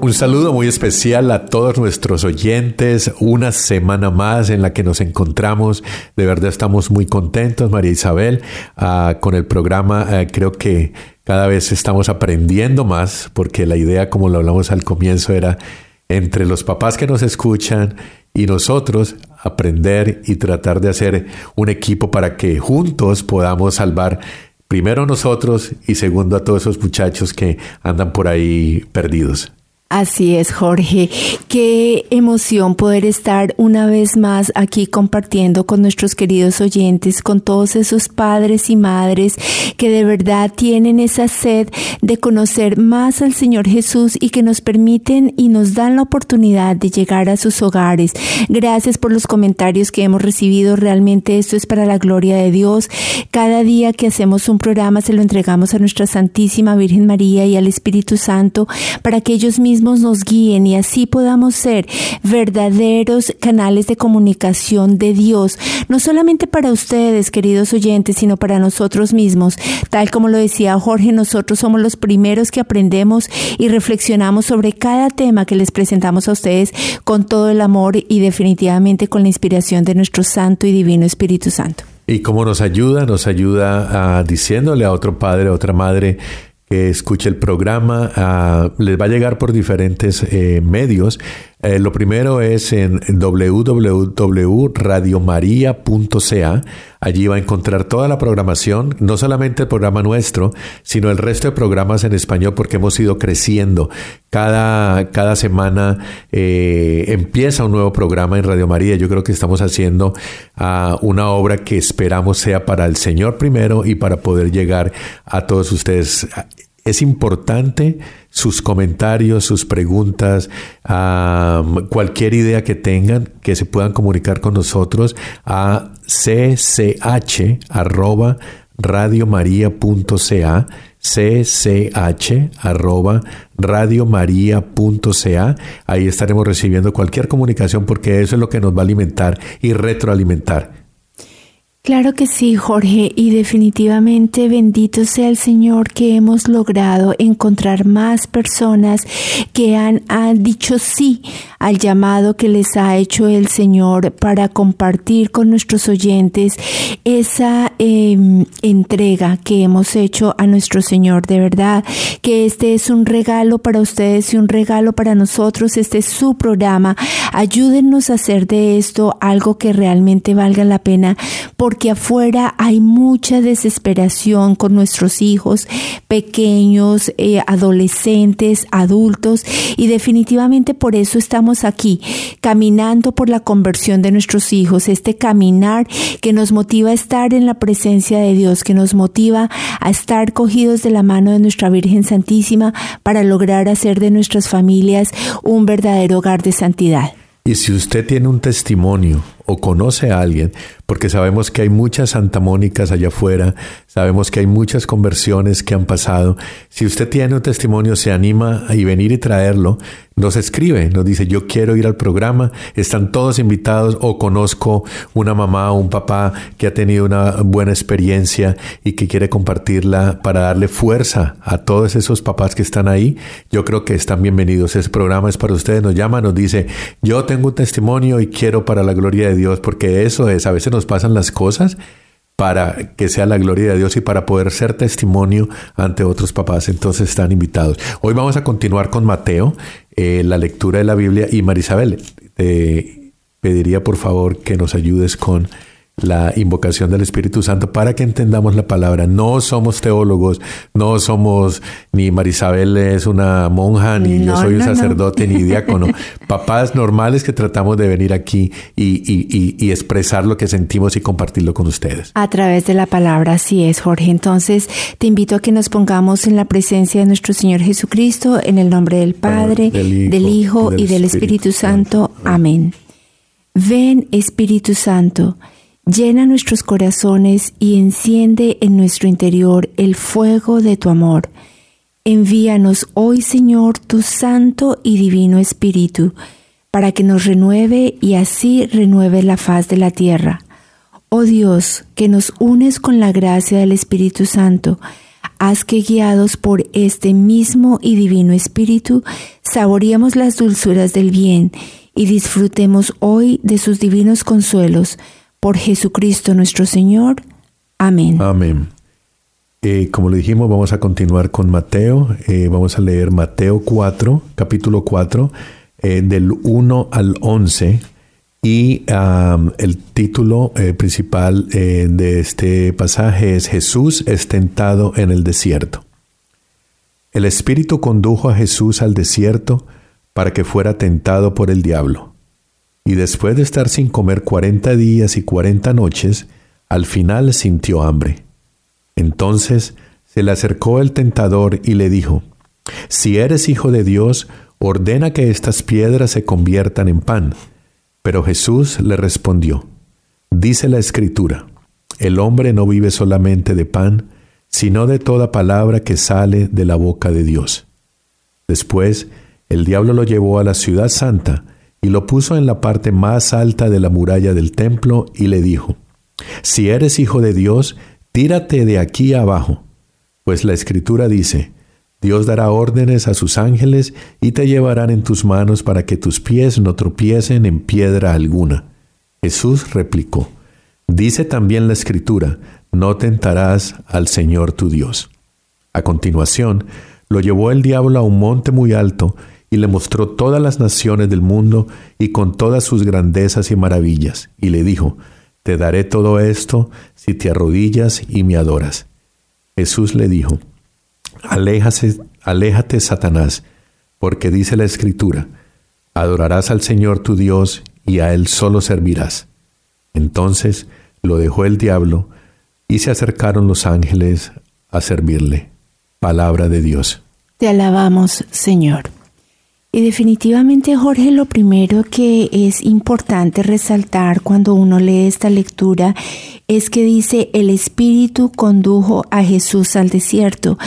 Un saludo muy especial a todos nuestros oyentes. Una semana más en la que nos encontramos. De verdad estamos muy contentos, María Isabel, ah, con el programa. Ah, creo que cada vez estamos aprendiendo más porque la idea, como lo hablamos al comienzo, era entre los papás que nos escuchan y nosotros aprender y tratar de hacer un equipo para que juntos podamos salvar primero nosotros y segundo a todos esos muchachos que andan por ahí perdidos. Así es, Jorge. Qué emoción poder estar una vez más aquí compartiendo con nuestros queridos oyentes, con todos esos padres y madres que de verdad tienen esa sed de conocer más al Señor Jesús y que nos permiten y nos dan la oportunidad de llegar a sus hogares. Gracias por los comentarios que hemos recibido. Realmente esto es para la gloria de Dios. Cada día que hacemos un programa se lo entregamos a nuestra Santísima Virgen María y al Espíritu Santo para que ellos mismos nos guíen y así podamos ser verdaderos canales de comunicación de Dios, no solamente para ustedes, queridos oyentes, sino para nosotros mismos. Tal como lo decía Jorge, nosotros somos los primeros que aprendemos y reflexionamos sobre cada tema que les presentamos a ustedes con todo el amor y definitivamente con la inspiración de nuestro Santo y Divino Espíritu Santo. ¿Y cómo nos ayuda? Nos ayuda a, diciéndole a otro padre, a otra madre, que escuche el programa. ah, les va a llegar por diferentes eh, medios. Eh, lo primero es en www.radiomaria.ca. Allí va a encontrar toda la programación, no solamente el programa nuestro, sino el resto de programas en español porque hemos ido creciendo. Cada, cada semana eh, empieza un nuevo programa en Radio María. Yo creo que estamos haciendo ah, una obra que esperamos sea para el Señor primero y para poder llegar a todos ustedes. Es importante sus comentarios, sus preguntas, cualquier idea que tengan, que se puedan comunicar con nosotros a cch arroba radiomaria.ca cch arroba radiomaria.ca ahí estaremos recibiendo cualquier comunicación porque eso es lo que nos va a alimentar y retroalimentar Claro que sí, Jorge, y definitivamente bendito sea el Señor que hemos logrado encontrar más personas que han, han dicho sí al llamado que les ha hecho el Señor para compartir con nuestros oyentes esa eh, entrega que hemos hecho a nuestro Señor. De verdad que este es un regalo para ustedes y un regalo para nosotros. Este es su programa. Ayúdennos a hacer de esto algo que realmente valga la pena afuera hay mucha desesperación con nuestros hijos pequeños, eh, adolescentes, adultos y definitivamente por eso estamos aquí, caminando por la conversión de nuestros hijos, este caminar que nos motiva a estar en la presencia de Dios, que nos motiva a estar cogidos de la mano de nuestra Virgen Santísima para lograr hacer de nuestras familias un verdadero hogar de santidad. Y si usted tiene un testimonio o conoce a alguien, porque sabemos que hay muchas Santa Mónicas allá afuera, sabemos que hay muchas conversiones que han pasado. Si usted tiene un testimonio, se anima a venir y traerlo, nos escribe, nos dice, yo quiero ir al programa, están todos invitados o conozco una mamá o un papá que ha tenido una buena experiencia y que quiere compartirla para darle fuerza a todos esos papás que están ahí. Yo creo que están bienvenidos. Ese programa es para ustedes, nos llama, nos dice, yo tengo un testimonio y quiero para la gloria de Dios, porque eso es, a veces nos pasan las cosas para que sea la gloria de Dios y para poder ser testimonio ante otros papás. Entonces están invitados. Hoy vamos a continuar con Mateo, eh, la lectura de la Biblia. Y Marisabel, te pediría por favor que nos ayudes con la invocación del Espíritu Santo para que entendamos la palabra. No somos teólogos, no somos ni Marisabel es una monja, ni yo soy un sacerdote, ni diácono. Papás normales que tratamos de venir aquí y, expresar lo que sentimos y compartirlo con ustedes. A través de la palabra, así es, Jorge. Entonces, te invito a que nos pongamos en la presencia de nuestro Señor Jesucristo, en el nombre del Padre, del Hijo, y del, Espíritu, Santo. Amén. Ven, Espíritu Santo Llena nuestros corazones y enciende en nuestro interior el fuego de tu amor. Envíanos hoy, Señor, tu Santo y Divino Espíritu, para que nos renueve y así renueve la faz de la tierra. Oh Dios, que nos unes con la gracia del Espíritu Santo, haz que guiados por este mismo y divino Espíritu, saboreemos las dulzuras del bien y disfrutemos hoy de sus divinos consuelos por Jesucristo nuestro Señor. Amén. Amén. Eh, como le dijimos, vamos a continuar con Mateo. Eh, vamos a leer Mateo 4, capítulo 4, eh, del 1 al 11. Y el título principal de este pasaje es Jesús es tentado en el desierto. El Espíritu condujo a Jesús al desierto para que fuera tentado por el diablo y después de estar sin comer cuarenta días y cuarenta noches, al final sintió hambre. Entonces se le acercó el tentador y le dijo, Si eres hijo de Dios, ordena que estas piedras se conviertan en pan. Pero Jesús le respondió, Dice la Escritura, el hombre no vive solamente de pan, sino de toda palabra que sale de la boca de Dios. Después, el diablo lo llevó a la ciudad santa, y lo puso en la parte más alta de la muralla del templo y le dijo, Si eres hijo de Dios, tírate de aquí abajo, pues la escritura dice, Dios dará órdenes a sus ángeles y te llevarán en tus manos para que tus pies no tropiecen en piedra alguna. Jesús replicó, Dice también la escritura, no tentarás al Señor tu Dios. A continuación, lo llevó el diablo a un monte muy alto, y le mostró todas las naciones del mundo y con todas sus grandezas y maravillas, y le dijo, Te daré todo esto si te arrodillas y me adoras. Jesús le dijo, Aléjase, Aléjate, Satanás, porque dice la Escritura, Adorarás al Señor tu Dios y a Él solo servirás. Entonces lo dejó el diablo y se acercaron los ángeles a servirle. Palabra de Dios. Te alabamos, Señor. Y definitivamente, Jorge, lo primero que es importante resaltar cuando uno lee esta lectura es que dice, el Espíritu condujo a Jesús al desierto.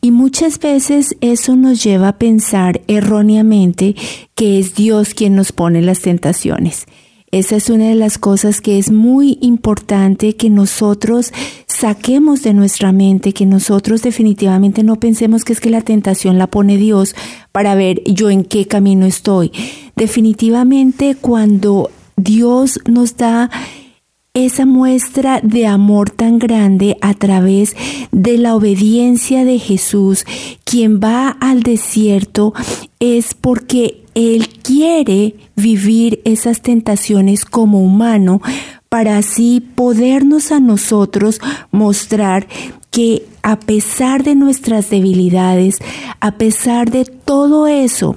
Y muchas veces eso nos lleva a pensar erróneamente que es Dios quien nos pone las tentaciones. Esa es una de las cosas que es muy importante que nosotros saquemos de nuestra mente, que nosotros definitivamente no pensemos que es que la tentación la pone Dios para ver yo en qué camino estoy. Definitivamente cuando Dios nos da esa muestra de amor tan grande a través de la obediencia de Jesús, quien va al desierto, es porque Él quiere vivir esas tentaciones como humano para así podernos a nosotros mostrar que a pesar de nuestras debilidades, a pesar de todo eso,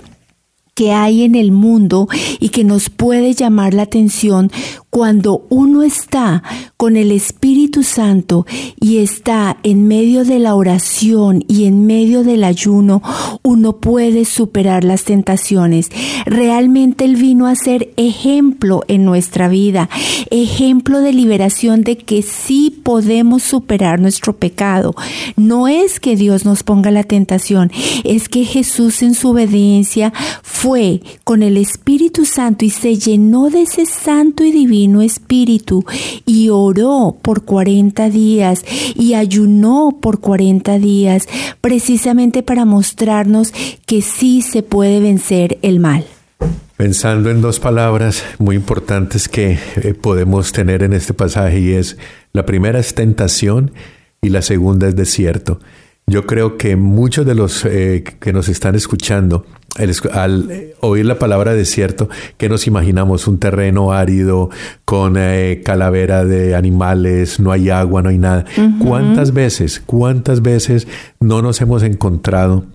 que hay en el mundo y que nos puede llamar la atención cuando uno está con el Espíritu Santo y está en medio de la oración y en medio del ayuno, uno puede superar las tentaciones. Realmente Él vino a ser ejemplo en nuestra vida, ejemplo de liberación de que sí podemos superar nuestro pecado. No es que Dios nos ponga la tentación, es que Jesús en su obediencia fue con el Espíritu Santo y se llenó de ese santo y divino espíritu y oró por 40 días y ayunó por 40 días precisamente para mostrarnos que sí se puede vencer el mal. pensando en dos palabras muy importantes que eh, podemos tener en este pasaje y es la primera es tentación y la segunda es desierto. Yo creo que muchos de los eh, que nos están escuchando, al, oír la palabra desierto, que nos imaginamos un terreno árido con eh, calavera de animales, no hay agua, no hay nada. ¿Cuántas veces, cuántas veces no nos hemos encontrado?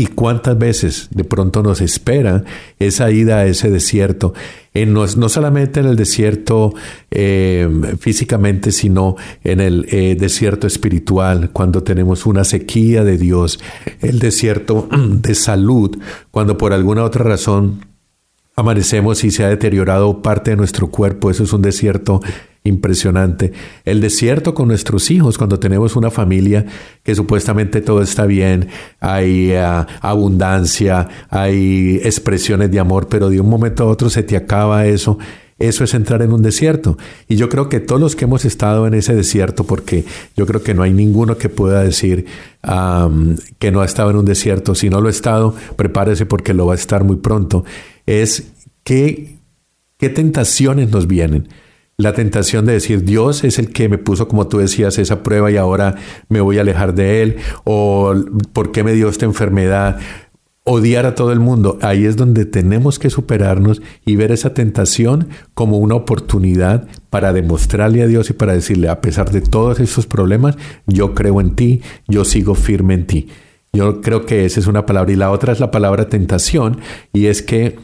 ¿Y cuántas veces de pronto nos espera esa ida a ese desierto? En no, solamente en el desierto eh, físicamente, sino en el eh, desierto espiritual, cuando tenemos una sequía de Dios, el desierto de salud, cuando por alguna otra razón amanecemos y se ha deteriorado parte de nuestro cuerpo, eso es un desierto impresionante. El desierto con nuestros hijos, cuando tenemos una familia que supuestamente todo está bien, hay eh, abundancia, hay expresiones de amor, pero de un momento a otro se te acaba eso. Eso es entrar en un desierto. Y yo creo que todos los que hemos estado en ese desierto, porque yo creo que no hay ninguno que pueda decir que no ha estado en un desierto. Si no lo ha estado, prepárese porque lo va a estar muy pronto. Es que, qué tentaciones nos vienen la tentación de decir Dios es el que me puso, como tú decías, esa prueba y ahora me voy a alejar de Él, o por qué me dio esta enfermedad, odiar a todo el mundo. Ahí es donde tenemos que superarnos y ver esa tentación como una oportunidad para demostrarle a Dios y para decirle, a pesar de todos esos problemas, yo creo en ti, yo sigo firme en ti. Yo creo que esa es una palabra. Y la otra es la palabra tentación, y es que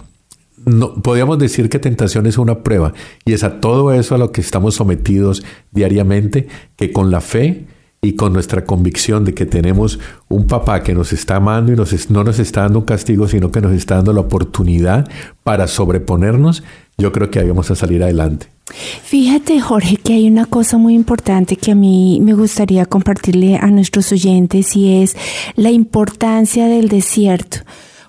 no, podríamos decir que tentación es una prueba y es a todo eso a lo que estamos sometidos diariamente, que con la fe y con nuestra convicción de que tenemos un papá que nos está amando y nos, no nos está dando un castigo, sino que nos está dando la oportunidad para sobreponernos, yo creo que ahí vamos a salir adelante. Fíjate, Jorge, que hay una cosa muy importante que a mí me gustaría compartirle a nuestros oyentes y es la importancia del desierto.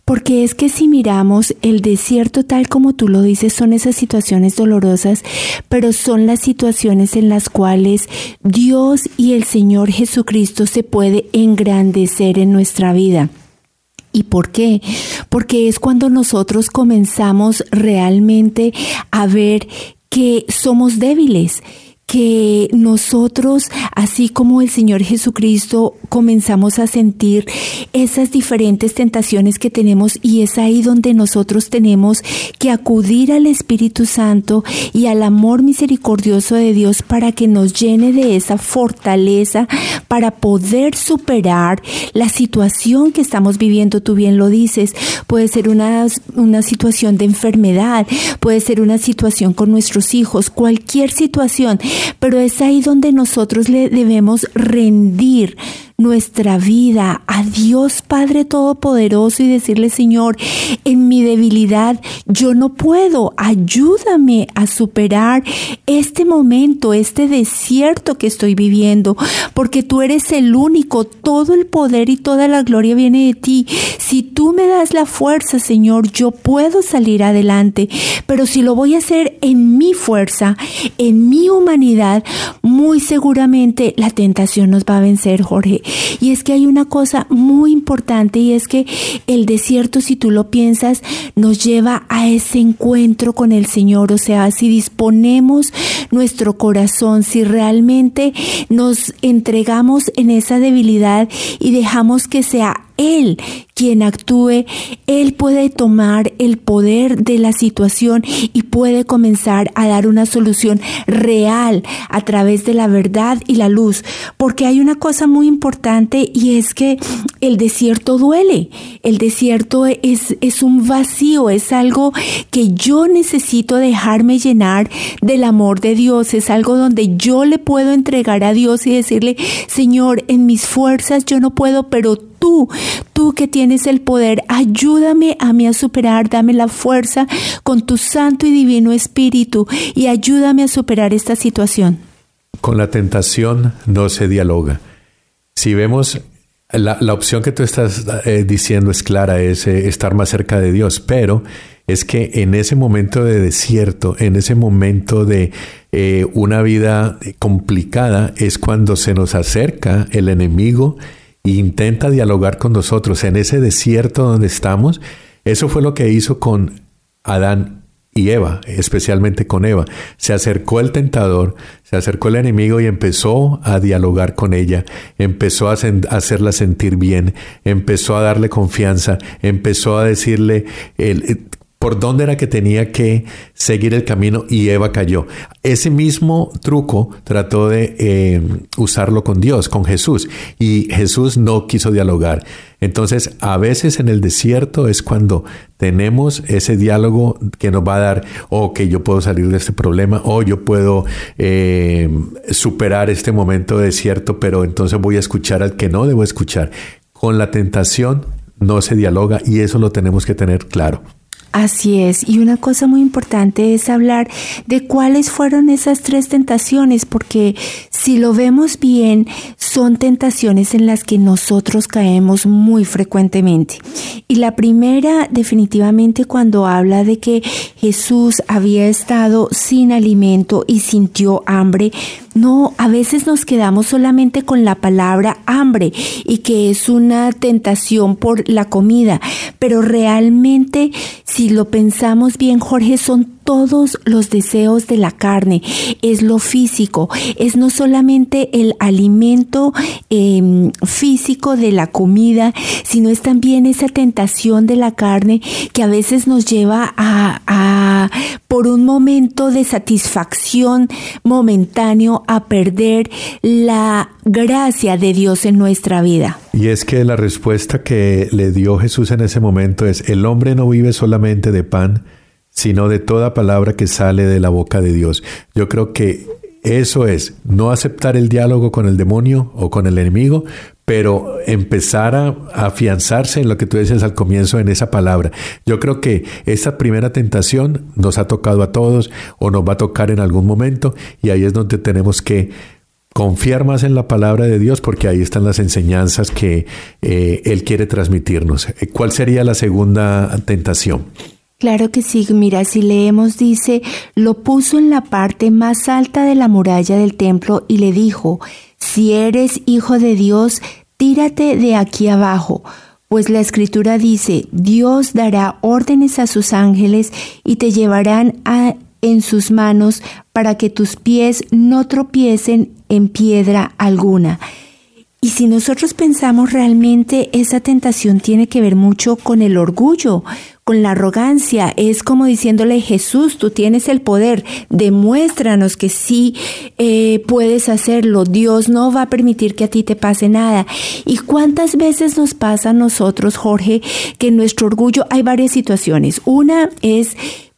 Porque es que si miramos el desierto tal como tú lo dices, son esas situaciones dolorosas, pero son las situaciones en las cuales Dios y el Señor Jesucristo se puede engrandecer en nuestra vida. ¿Y por qué? Porque es cuando nosotros comenzamos realmente a ver que somos débiles que nosotros, así como el Señor Jesucristo, comenzamos a sentir esas diferentes tentaciones que tenemos y es ahí donde nosotros tenemos que acudir al Espíritu Santo y al amor misericordioso de Dios para que nos llene de esa fortaleza para poder superar la situación que estamos viviendo. Tú bien lo dices, puede ser una, una situación de enfermedad, puede ser una situación con nuestros hijos, cualquier situación pero es ahí donde nosotros le debemos rendir nuestra vida a Dios Padre Todopoderoso y decirle, Señor, en mi debilidad yo no puedo, ayúdame a superar este momento, este desierto que estoy viviendo, porque tú eres el único, todo el poder y toda la gloria viene de ti. Si tú me das la fuerza, Señor, yo puedo salir adelante, pero si lo voy a hacer en mi fuerza, en mi humanidad, muy seguramente la tentación nos va a vencer, Jorge. Y es que hay una cosa muy importante y es que el desierto, si tú lo piensas, nos lleva a ese encuentro con el Señor. O sea, si disponemos nuestro corazón, si realmente nos entregamos en esa debilidad y dejamos que sea Él quien actúe, Él puede tomar el poder de la situación y puede comenzar a dar una solución real a través de la verdad y la luz. Porque hay una cosa muy importante y es que el desierto duele. El desierto es, es un vacío, es algo que yo necesito dejarme llenar del amor de Dios. Es algo donde yo le puedo entregar a Dios y decirle, Señor, en mis fuerzas yo no puedo, pero tú, tú que tienes el poder, ayúdame a mí a superar, dame la fuerza con tu santo y divino espíritu y ayúdame a superar esta situación. Con la tentación no se dialoga. Si vemos la, opción que tú estás eh, diciendo es clara, es eh, estar más cerca de Dios, pero es que en ese momento de desierto, en ese momento de eh, una vida complicada, es cuando se nos acerca el enemigo intenta dialogar con nosotros en ese desierto donde estamos. Eso fue lo que hizo con Adán y Eva, especialmente con Eva. Se acercó el tentador, se acercó el enemigo y empezó a dialogar con ella, empezó a, hacerla sentir bien, empezó a darle confianza, empezó a decirle el, por dónde era que tenía que seguir el camino y Eva cayó. Ese mismo truco trató de eh, usarlo con Dios, con Jesús, y Jesús no quiso dialogar. Entonces, a veces en el desierto es cuando tenemos ese diálogo que nos va a dar, o oh, que yo puedo salir de este problema, o yo puedo eh, superar este momento de desierto, pero entonces voy a escuchar al que no debo escuchar. Con la tentación no se dialoga y eso lo tenemos que tener claro. Así es, y una cosa muy importante es hablar de cuáles fueron esas tres tentaciones, porque si lo vemos bien, son tentaciones en las que nosotros caemos muy frecuentemente. Y la primera, definitivamente, cuando habla de que Jesús había estado sin alimento y sintió hambre, no, a veces nos quedamos solamente con la palabra hambre y que es una tentación por la comida, pero realmente si lo pensamos bien, Jorge, son todos los deseos de la carne, es lo físico, es no solamente el alimento em, físico de la comida, sino es también esa tentación de la carne que a veces nos lleva a, a por un momento de satisfacción momentáneo, a perder la gracia de Dios en nuestra vida. Y es que la respuesta que le dio Jesús en ese momento es, el hombre no vive solamente de pan, sino de toda palabra que sale de la boca de Dios. Yo creo que eso es, no aceptar el diálogo con el demonio o con el enemigo, pero empezar a, afianzarse en lo que tú dices al comienzo en esa palabra. Yo creo que esa primera tentación nos ha tocado a todos o nos va a tocar en algún momento y ahí es donde tenemos que confiar más en la palabra de Dios porque ahí están las enseñanzas que eh, Él quiere transmitirnos. ¿Cuál sería la segunda tentación? Claro que sí, mira, si leemos dice, lo puso en la parte más alta de la muralla del templo y le dijo, si eres hijo de Dios, tírate de aquí abajo, pues la escritura dice, Dios dará órdenes a sus ángeles y te llevarán en sus manos para que tus pies no tropiecen en piedra alguna. Y si nosotros pensamos realmente, esa tentación tiene que ver mucho con el orgullo, con la arrogancia. Es como diciéndole, Jesús, tú tienes el poder, demuéstranos que sí eh, puedes hacerlo. Dios no va a permitir que a ti te pase nada. ¿Y cuántas veces nos pasa a nosotros, Jorge, que en nuestro orgullo hay varias situaciones? Una es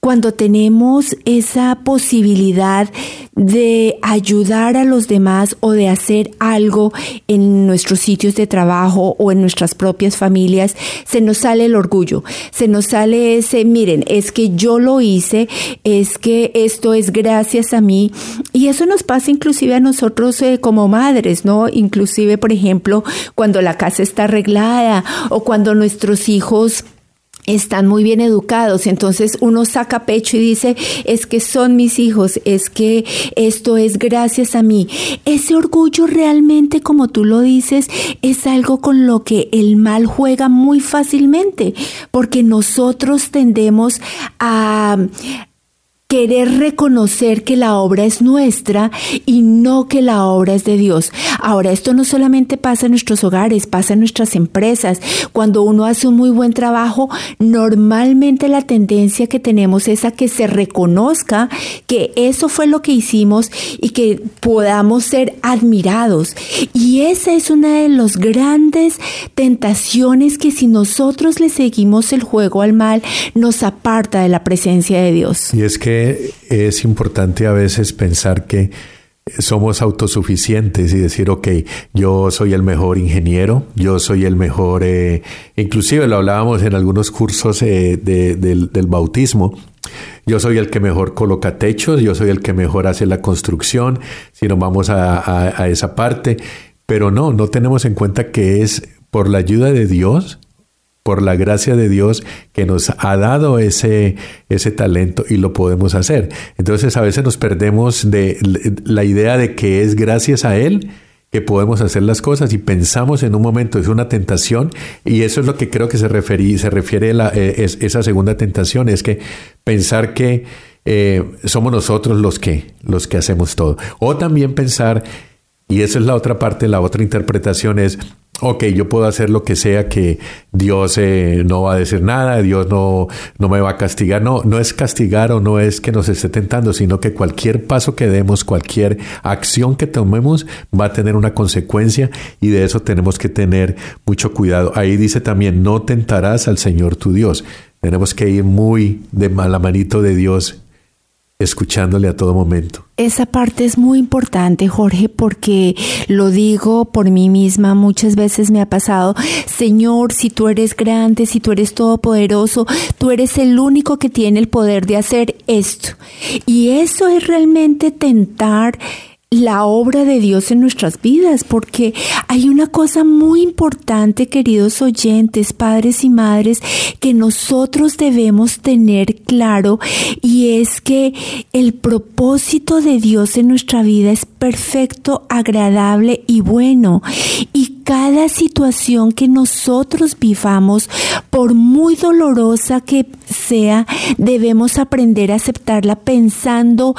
cuando tenemos esa posibilidad de ayudar a los demás o de hacer algo en nuestros sitios de trabajo o en nuestras propias familias, se nos sale el orgullo, se nos sale ese, miren, es que yo lo hice, es que esto es gracias a mí y eso nos pasa inclusive a nosotros eh, como madres, ¿no? Inclusive, por ejemplo, cuando la casa está arreglada o cuando nuestros hijos están muy bien educados, entonces uno saca pecho y dice, es que son mis hijos, es que esto es gracias a mí. Ese orgullo realmente, como tú lo dices, es algo con lo que el mal juega muy fácilmente, porque nosotros tendemos a, querer reconocer que la obra es nuestra y no que la obra es de Dios. Ahora, esto no solamente pasa en nuestros hogares, pasa en nuestras empresas. Cuando uno hace un muy buen trabajo, normalmente la tendencia que tenemos es a que se reconozca que eso fue lo que hicimos y que podamos ser admirados. Y esa es una de las grandes tentaciones que si nosotros le seguimos el juego al mal, nos aparta de la presencia de Dios. Y es que es importante a veces pensar que somos autosuficientes y decir, ok, yo soy el mejor ingeniero, yo soy el mejor, eh, inclusive lo hablábamos en algunos cursos eh, del, bautismo, yo soy el que mejor coloca techos, yo soy el que mejor hace la construcción, si nos vamos a esa parte, pero no, no tenemos en cuenta que es por la ayuda de Dios por la gracia de Dios que nos ha dado ese, ese talento y lo podemos hacer. Entonces a veces nos perdemos de la idea de que es gracias a Él que podemos hacer las cosas y pensamos en un momento, es una tentación y eso es lo que creo que se, referí, se refiere a la, eh, esa segunda tentación, es que pensar que eh, somos nosotros los que, los que hacemos todo. O también pensar, y esa es la otra parte, la otra interpretación es, ok, yo puedo hacer lo que sea que Dios eh, no va a decir nada, Dios no, no me va a castigar. No, no es castigar o no es que nos esté tentando, sino que cualquier paso que demos, cualquier acción que tomemos va a tener una consecuencia y de eso tenemos que tener mucho cuidado. Ahí dice también, no tentarás al Señor tu Dios. Tenemos que ir muy de la manito de Dios escuchándole a todo momento. Esa parte es muy importante, Jorge, porque lo digo por mí misma, muchas veces me ha pasado, Señor, si tú eres grande, si tú eres todopoderoso, tú eres el único que tiene el poder de hacer esto. Y eso es realmente tentar la obra de Dios en nuestras vidas, porque hay una cosa muy importante, queridos oyentes, padres y madres, que nosotros debemos tener claro y es que el propósito de Dios en nuestra vida es perfecto, agradable y bueno. Y cada situación que nosotros vivamos, por muy dolorosa que sea, debemos aprender a aceptarla pensando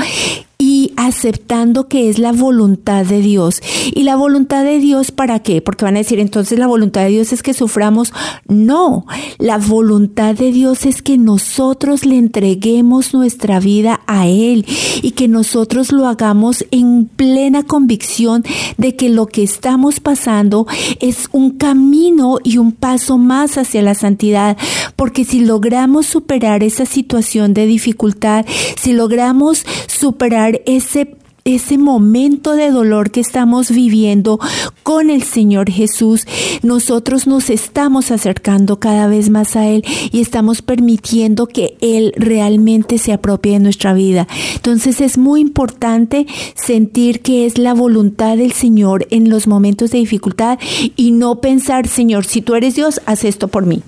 y aceptando que es la voluntad de Dios. ¿Y la voluntad de Dios para qué? Porque van a decir, entonces la voluntad de Dios es que suframos. No, la voluntad de Dios es que nosotros le entreguemos nuestra vida a Él y que nosotros lo hagamos en plena convicción de que lo que estamos pasando es un camino y un paso más hacia la santidad. Porque si logramos superar esa situación de dificultad, si logramos superar ese ese momento de dolor que estamos viviendo con el Señor Jesús, nosotros nos estamos acercando cada vez más a Él y estamos permitiendo que Él realmente se apropie de nuestra vida. Entonces es muy importante sentir que es la voluntad del Señor en los momentos de dificultad y no pensar, Señor, si tú eres Dios, haz esto por mí.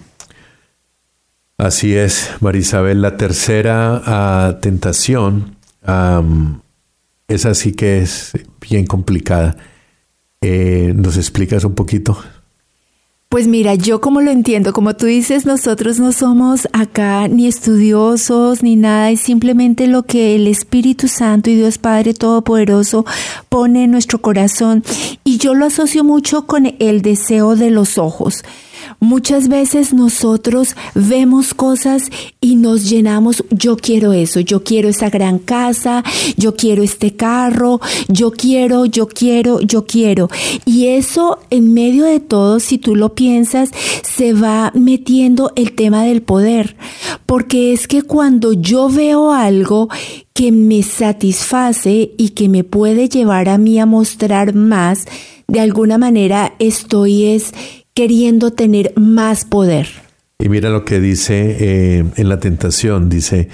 Así es, Marisabel. La tercera ah, tentación esa sí que es bien complicada. Eh, ¿Nos explicas un poquito? Pues mira, yo como lo entiendo, como tú dices, nosotros no somos acá ni estudiosos ni nada, es simplemente lo que el Espíritu Santo y Dios Padre Todopoderoso pone en nuestro corazón. Y yo lo asocio mucho con el deseo de los ojos. Muchas veces nosotros vemos cosas y nos llenamos, yo quiero eso, yo quiero esa gran casa, yo quiero este carro, yo quiero, yo quiero, yo quiero. Y eso en medio de todo, si tú lo piensas, se va metiendo el tema del poder. Porque es que cuando yo veo algo que me satisface y que me puede llevar a mí a mostrar más, de alguna manera estoy es queriendo tener más poder. Y mira lo que dice eh, en la tentación, dice,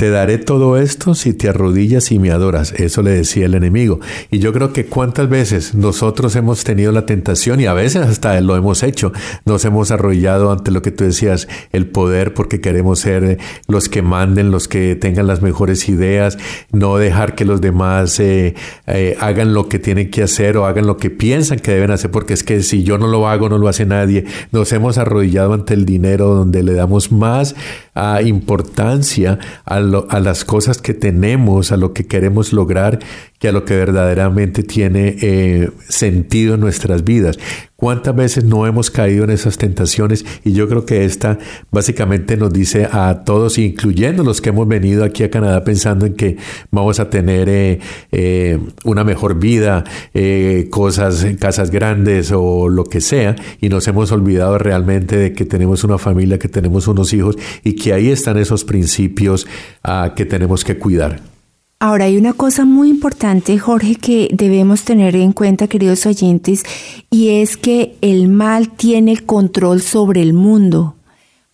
te daré todo esto si te arrodillas y me adoras. Eso le decía el enemigo. Y yo creo que cuántas veces nosotros hemos tenido la tentación y a veces hasta lo hemos hecho. Nos hemos arrodillado ante lo que tú decías, el poder porque queremos ser los que manden, los que tengan las mejores ideas, no dejar que los demás eh, eh, hagan lo que tienen que hacer o hagan lo que piensan que deben hacer, porque es que si yo no lo hago, no lo hace nadie. Nos hemos arrodillado ante el dinero donde le damos más ah, importancia a a las cosas que tenemos, a lo que queremos lograr, que a lo que verdaderamente tiene eh, sentido en nuestras vidas. ¿Cuántas veces no hemos caído en esas tentaciones? Y yo creo que esta básicamente nos dice a todos, incluyendo los que hemos venido aquí a Canadá pensando en que vamos a tener eh, eh, una mejor vida, cosas, casas grandes o lo que sea, y nos hemos olvidado realmente de que tenemos una familia, que tenemos unos hijos y que ahí están esos principios ah, que tenemos que cuidar. Ahora hay una cosa muy importante, Jorge, que debemos tener en cuenta, queridos oyentes, y es que el mal tiene control sobre el mundo.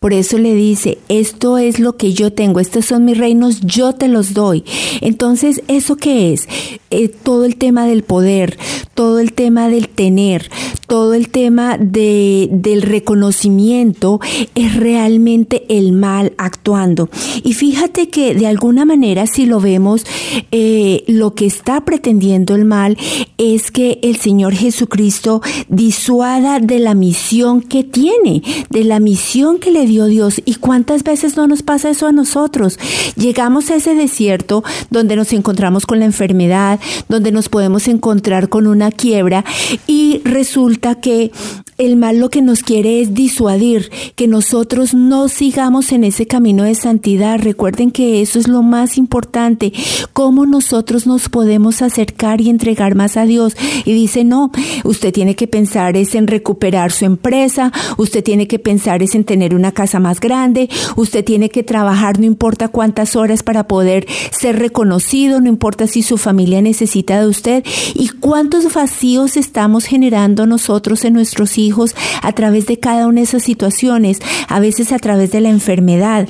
Por eso le dice, esto es lo que yo tengo, estos son mis reinos, yo te los doy. Entonces, ¿eso qué es? Eh, todo el tema del poder, todo el tema del tener, todo el tema de, del reconocimiento es realmente el mal actuando. Y fíjate que de alguna manera, si lo vemos, eh, lo que está pretendiendo el mal es que el Señor Jesucristo disuada de la misión que tiene, de la misión que le dio dio Dios. ¿Y cuántas veces no nos pasa eso a nosotros? Llegamos a ese desierto donde nos encontramos con la enfermedad, donde nos podemos encontrar con una quiebra y resulta que el mal lo que nos quiere es disuadir, que nosotros no sigamos en ese camino de santidad. Recuerden que eso es lo más importante, cómo nosotros nos podemos acercar y entregar más a Dios. Y dice, no, usted tiene que pensar es en recuperar su empresa, usted tiene que pensar es en tener una casa más grande, usted tiene que trabajar no importa cuántas horas para poder ser reconocido, no importa si su familia necesita de usted y cuántos vacíos estamos generando nosotros en nuestros hijos hijos a través de cada una de esas situaciones, a veces a través de la enfermedad.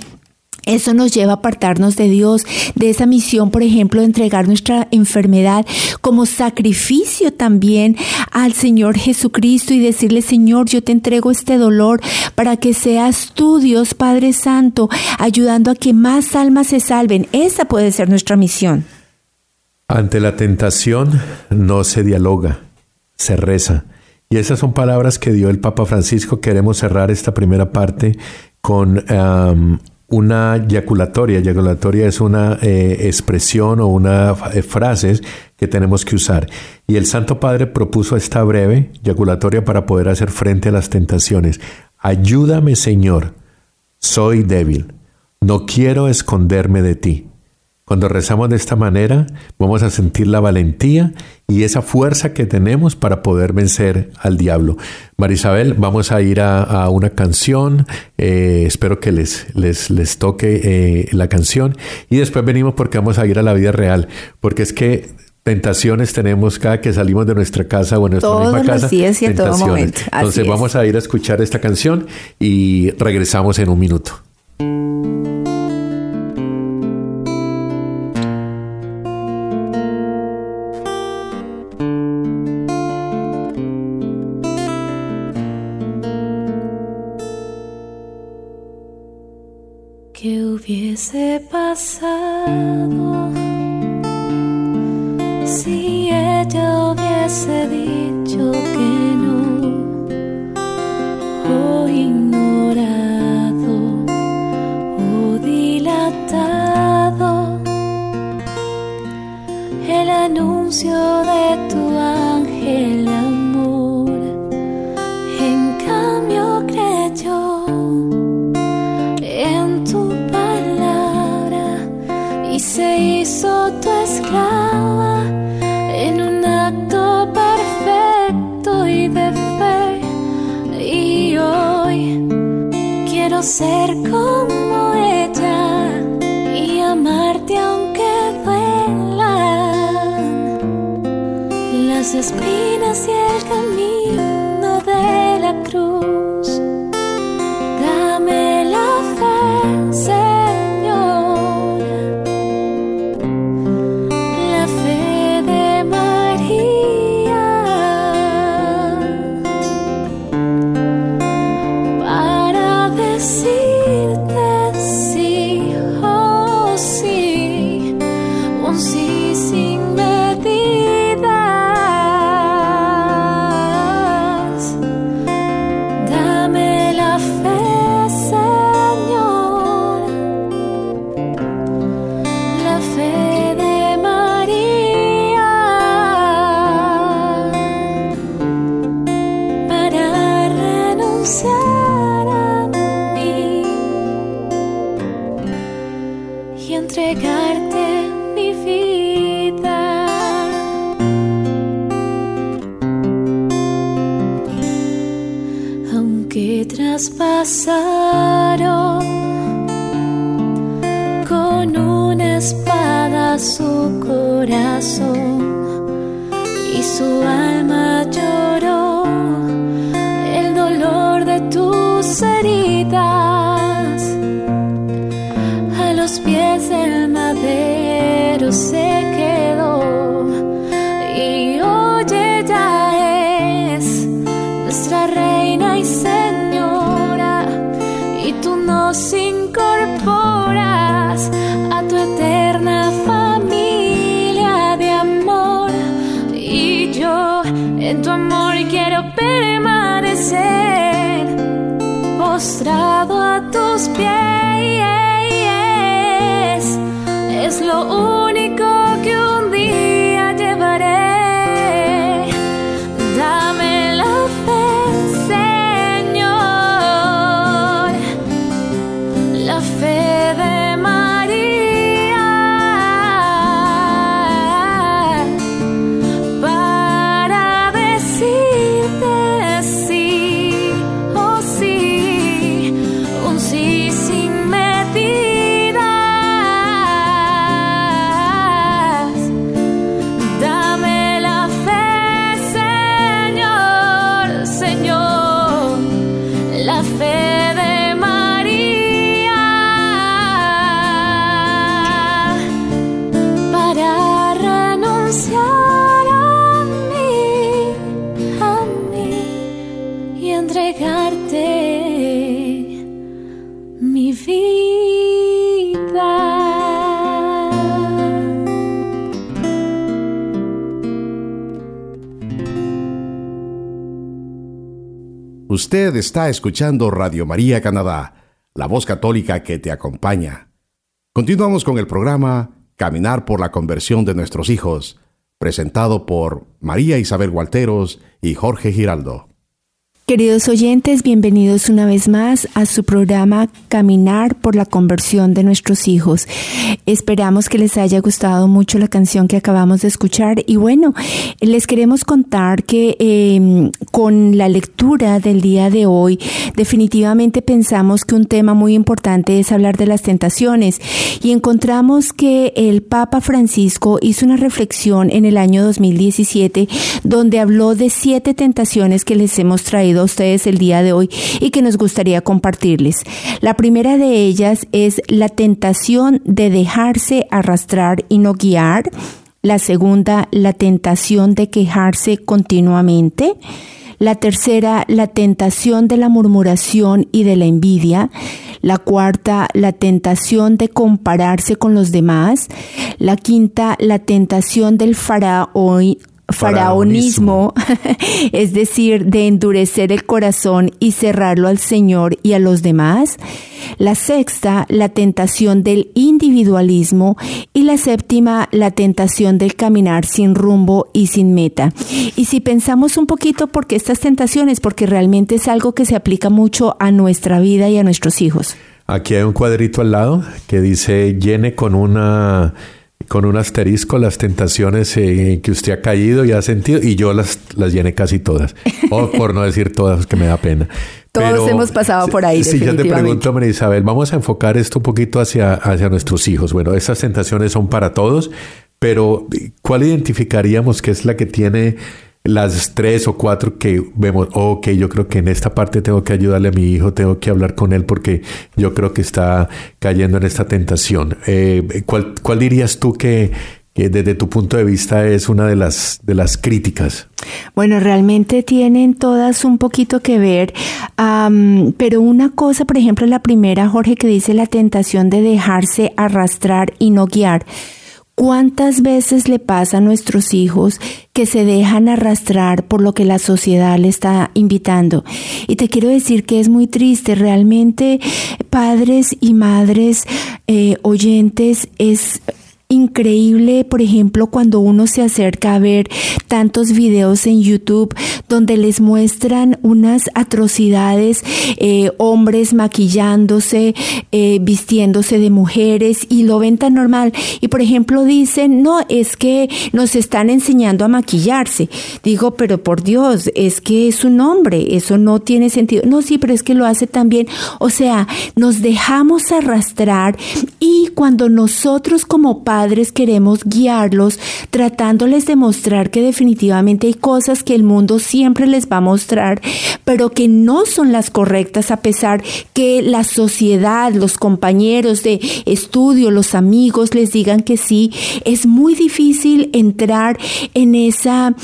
Eso nos lleva a apartarnos de Dios, de esa misión, por ejemplo, de entregar nuestra enfermedad como sacrificio también al Señor Jesucristo y decirle, Señor, yo te entrego este dolor para que seas tú, Dios Padre Santo, ayudando a que más almas se salven. Esa puede ser nuestra misión. Ante la tentación no se dialoga, se reza. Y esas son palabras que dio el Papa Francisco. Queremos cerrar esta primera parte con una yaculatoria. Yaculatoria es una eh, expresión o una eh, frase que tenemos que usar. Y el Santo Padre propuso esta breve yaculatoria para poder hacer frente a las tentaciones. Ayúdame, Señor, soy débil. No quiero esconderme de ti. Cuando rezamos de esta manera, vamos a sentir la valentía y esa fuerza que tenemos para poder vencer al diablo. Marisabel, vamos a ir a, una canción. Eh, espero que les, les, les toque eh, la canción. Y después venimos porque vamos a ir a la vida real. Porque es que tentaciones tenemos cada que salimos de nuestra casa o en nuestra misma casa. Días y todo momento. Entonces vamos a ir a escuchar esta canción y regresamos en un minuto. Hubiese pasado si ella hubiese dicho que no o ignorado o dilatado el anuncio de duelan las Usted está escuchando Radio María Canadá, la voz católica que te acompaña. Continuamos con el programa Caminar por la conversión de nuestros hijos, presentado por María Isabel Gualteros y Jorge Giraldo. Queridos oyentes, bienvenidos una vez más a su programa Caminar por la conversión de nuestros hijos. Esperamos que les haya gustado mucho la canción que acabamos de escuchar y bueno, les queremos contar que em, con la lectura del día de hoy definitivamente pensamos que un tema muy importante es hablar de las tentaciones y encontramos que el Papa Francisco hizo una reflexión en el año 2017 donde habló de siete tentaciones que les hemos traído a ustedes el día de hoy y que nos gustaría compartirles. La primera de ellas es la tentación de dejarse arrastrar y no guiar. La segunda, la tentación de quejarse continuamente. La tercera, la tentación de la murmuración y de la envidia. La cuarta, la tentación de compararse con los demás. La quinta, la tentación del faraón faraonismo, es decir, de endurecer el corazón y cerrarlo al Señor y a los demás. La sexta, la tentación del individualismo. Y la séptima, la tentación del caminar sin rumbo y sin meta. Y si pensamos un poquito por qué estas tentaciones, porque realmente es algo que se aplica mucho a nuestra vida y a nuestros hijos. Aquí hay un cuadrito al lado que dice llene con una con un asterisco las tentaciones en que usted ha caído y ha sentido, y yo las, las llené casi todas, o por no decir todas, que me da pena. Todos hemos pasado por ahí. Sí, ya te pregunto, María Isabel, vamos a enfocar esto un poquito hacia, hacia nuestros hijos. Bueno, esas tentaciones son para todos, pero ¿cuál identificaríamos que es la que tiene las tres o cuatro que vemos, ok, yo creo que en esta parte tengo que ayudarle a mi hijo, tengo que hablar con él porque yo creo que está cayendo en esta tentación. Eh, ¿cuál, ¿Cuál dirías tú que, desde tu punto de vista es una de las, de las críticas? Bueno, realmente tienen todas un poquito que ver, pero una cosa, por ejemplo, la primera, Jorge, que dice la tentación de dejarse arrastrar y no guiar. ¿Cuántas veces le pasa a nuestros hijos que se dejan arrastrar por lo que la sociedad le está invitando? Y te quiero decir que es muy triste, realmente padres y madres eh, oyentes es increíble, por ejemplo, cuando uno se acerca a ver tantos videos en YouTube donde les muestran unas atrocidades, eh, hombres maquillándose, eh, vistiéndose de mujeres y lo ven tan normal. Y por ejemplo dicen, no, es que nos están enseñando a maquillarse. Digo, pero por Dios, es que es un hombre, eso no tiene sentido. No, sí, pero es que lo hace también. O sea, nos dejamos arrastrar y cuando nosotros como padres padres queremos guiarlos tratándoles de mostrar que definitivamente hay cosas que el mundo siempre les va a mostrar, pero que no son las correctas a pesar que la sociedad, los compañeros de estudio, los amigos les digan que sí. Es muy difícil entrar en esa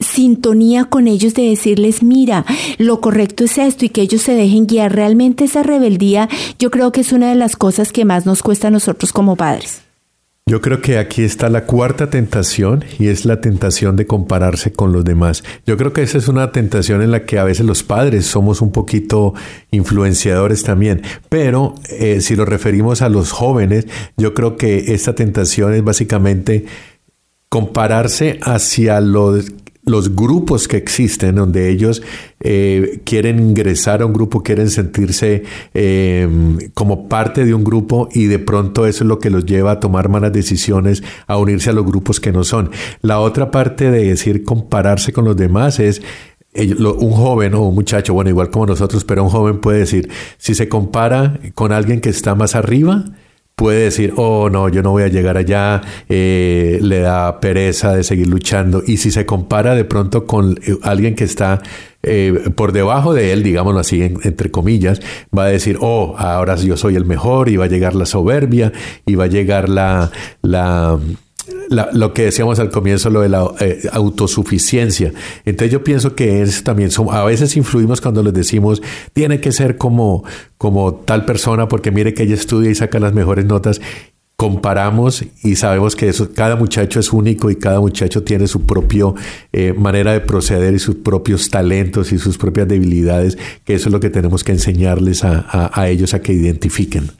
sintonía con ellos de decirles, mira, lo correcto es esto y que ellos se dejen guiar. Realmente esa rebeldía yo creo que es una de las cosas que más nos cuesta a nosotros como padres. Yo creo que aquí está la cuarta tentación y es la tentación de compararse con los demás. Yo creo que esa es una tentación en la que a veces los padres somos un poquito influenciadores también. Pero eh, si lo referimos a los jóvenes, yo creo que esta tentación es básicamente compararse hacia los los grupos que existen, donde ellos eh, quieren ingresar a un grupo, quieren sentirse em, como parte de un grupo y de pronto eso es lo que los lleva a tomar malas decisiones, a unirse a los grupos que no son. La otra parte de decir compararse con los demás es un joven o un muchacho, bueno, igual como nosotros, pero un joven puede decir, si se compara con alguien que está más arriba, puede decir, oh no, yo no voy a llegar allá, eh, le da pereza de seguir luchando. Y si se compara de pronto con eh, alguien que está eh, por debajo de él, digámoslo así, entre comillas, va a decir, oh, ahora yo soy el mejor y va a llegar la soberbia y va a llegar la, la lo que decíamos al comienzo, lo de la eh, autosuficiencia. Entonces yo pienso que es también, a veces influimos cuando les decimos, tiene que ser como, como tal persona, porque mire que ella estudia y saca las mejores notas. Comparamos y sabemos que eso, cada muchacho es único y cada muchacho tiene su propia eh, manera de proceder y sus propios talentos y sus propias debilidades, que eso es lo que tenemos que enseñarles a ellos a que identifiquen.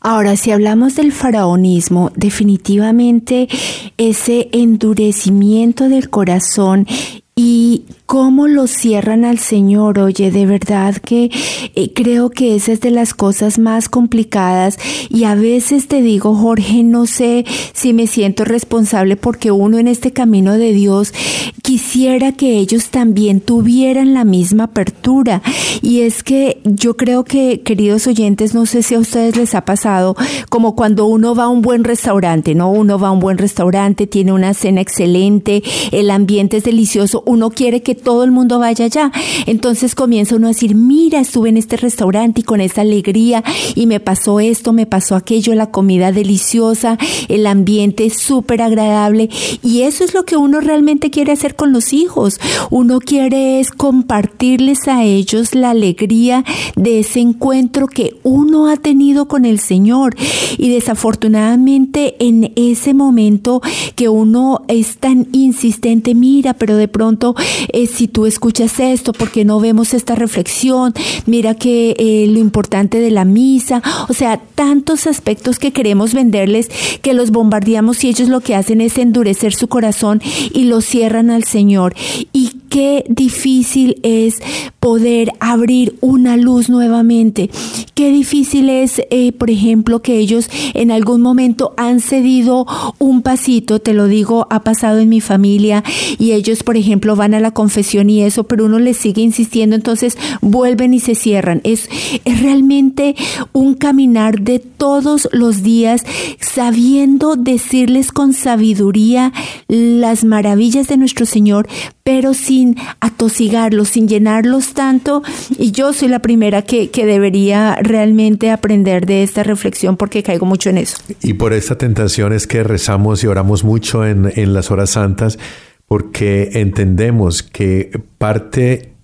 Ahora, si hablamos del faraonismo, definitivamente ese endurecimiento del corazón y cómo lo cierran al Señor. Oye, de verdad que eh, creo que esa es de las cosas más complicadas y a veces te digo, Jorge, no sé si me siento responsable porque uno en este camino de Dios quisiera que ellos también tuvieran la misma apertura. Y es que yo creo que, queridos oyentes, no sé si a ustedes les ha pasado, como cuando uno va a un buen restaurante, ¿no? Uno va a un buen restaurante, tiene una cena excelente, el ambiente es delicioso, uno quiere que todo el mundo vaya allá. Entonces comienza uno a decir, mira, estuve en este restaurante y con esa alegría y me pasó esto, me pasó aquello, la comida deliciosa, el ambiente súper agradable. Y eso es lo que uno realmente quiere hacer con los hijos. Uno quiere es compartirles a ellos la alegría de ese encuentro que uno ha tenido con el Señor. Y desafortunadamente en ese momento que uno es tan insistente, mira, pero de pronto eh, si tú escuchas esto, porque no vemos esta reflexión, mira que eh, lo importante de la misa, o sea, tantos aspectos que queremos venderles que los bombardeamos y ellos lo que hacen es endurecer su corazón y lo cierran al Señor. Y qué difícil es poder abrir una luz nuevamente. Qué difícil es, eh, por ejemplo, que ellos en algún momento han cedido un pasito, te lo digo, ha pasado en mi familia y ellos, por ejemplo, van a la confesión y eso, pero uno les sigue insistiendo, entonces vuelven y se cierran. Es, es realmente un caminar de todos los días, sabiendo decirles con sabiduría las maravillas de nuestro Señor, pero sin atosigarlos, sin llenarlos tanto. Y yo soy la primera que, que debería realmente aprender de esta reflexión porque caigo mucho en eso. Y por esta tentación es que rezamos y oramos mucho en, en las horas santas porque entendemos que parte